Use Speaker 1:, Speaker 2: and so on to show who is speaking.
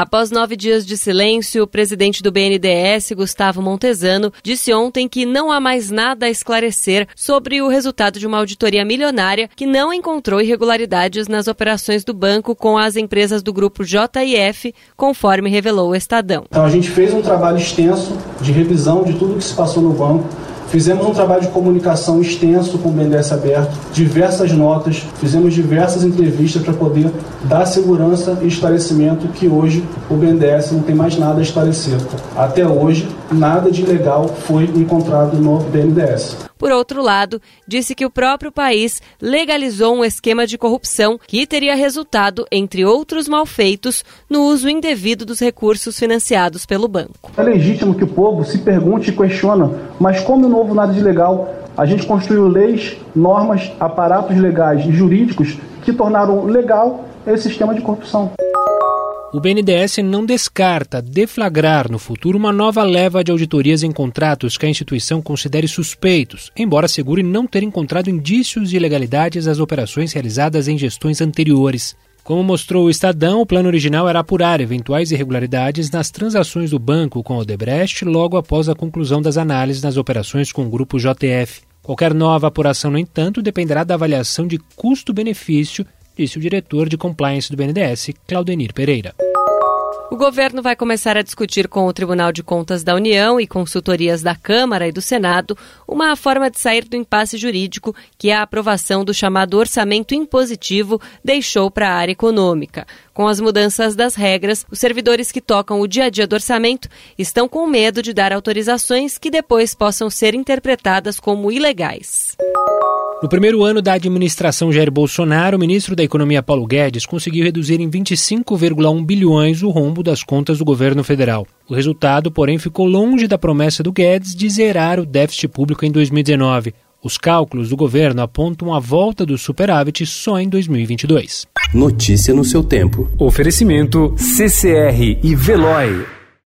Speaker 1: Após nove dias de silêncio, o presidente do BNDES, Gustavo Montesano, disse ontem que não há mais nada a esclarecer sobre o resultado de uma auditoria milionária que não encontrou irregularidades nas operações do banco com as empresas do grupo JIF, conforme revelou o Estadão.
Speaker 2: Então a gente fez um trabalho extenso de revisão de tudo que se passou no banco Fizemos um trabalho de comunicação extenso com o BNDES aberto, diversas notas, fizemos diversas entrevistas para poder dar segurança e esclarecimento que hoje o BNDES não tem mais nada a esclarecer. Até hoje, nada de ilegal foi encontrado no BNDES.
Speaker 1: Por outro lado, disse que o próprio país legalizou um esquema de corrupção que teria resultado, entre outros malfeitos, no uso indevido dos recursos financiados pelo banco.
Speaker 2: É legítimo que o povo se pergunte e questione, mas como não houve nada de legal, a gente construiu leis, normas, aparatos legais e jurídicos que tornaram legal esse sistema de corrupção.
Speaker 3: O BNDES não descarta deflagrar no futuro uma nova leva de auditorias em contratos que a instituição considere suspeitos, embora assegure não ter encontrado indícios de ilegalidades às operações realizadas em gestões anteriores. Como mostrou o Estadão, o plano original era apurar eventuais irregularidades nas transações do banco com o Odebrecht logo após a conclusão das análises nas operações com o grupo JF. Qualquer nova apuração, no entanto, dependerá da avaliação de custo-benefício disse o diretor de compliance do BNDES, Claudenir Pereira.
Speaker 1: O governo vai começar a discutir com o Tribunal de Contas da União e consultorias da Câmara e do Senado uma forma de sair do impasse jurídico que a aprovação do chamado orçamento impositivo deixou para a área econômica. Com as mudanças das regras, os servidores que tocam o dia a dia do orçamento estão com medo de dar autorizações que depois possam ser interpretadas como ilegais.
Speaker 3: No primeiro ano da administração Jair Bolsonaro, o ministro da Economia Paulo Guedes conseguiu reduzir em 25,1 bilhões o rombo das contas do governo federal. O resultado, porém, ficou longe da promessa do Guedes de zerar o déficit público em 2019. Os cálculos do governo apontam a volta do superávit só em 2022.
Speaker 4: Notícia no seu tempo.
Speaker 5: Oferecimento CCR e Veloy.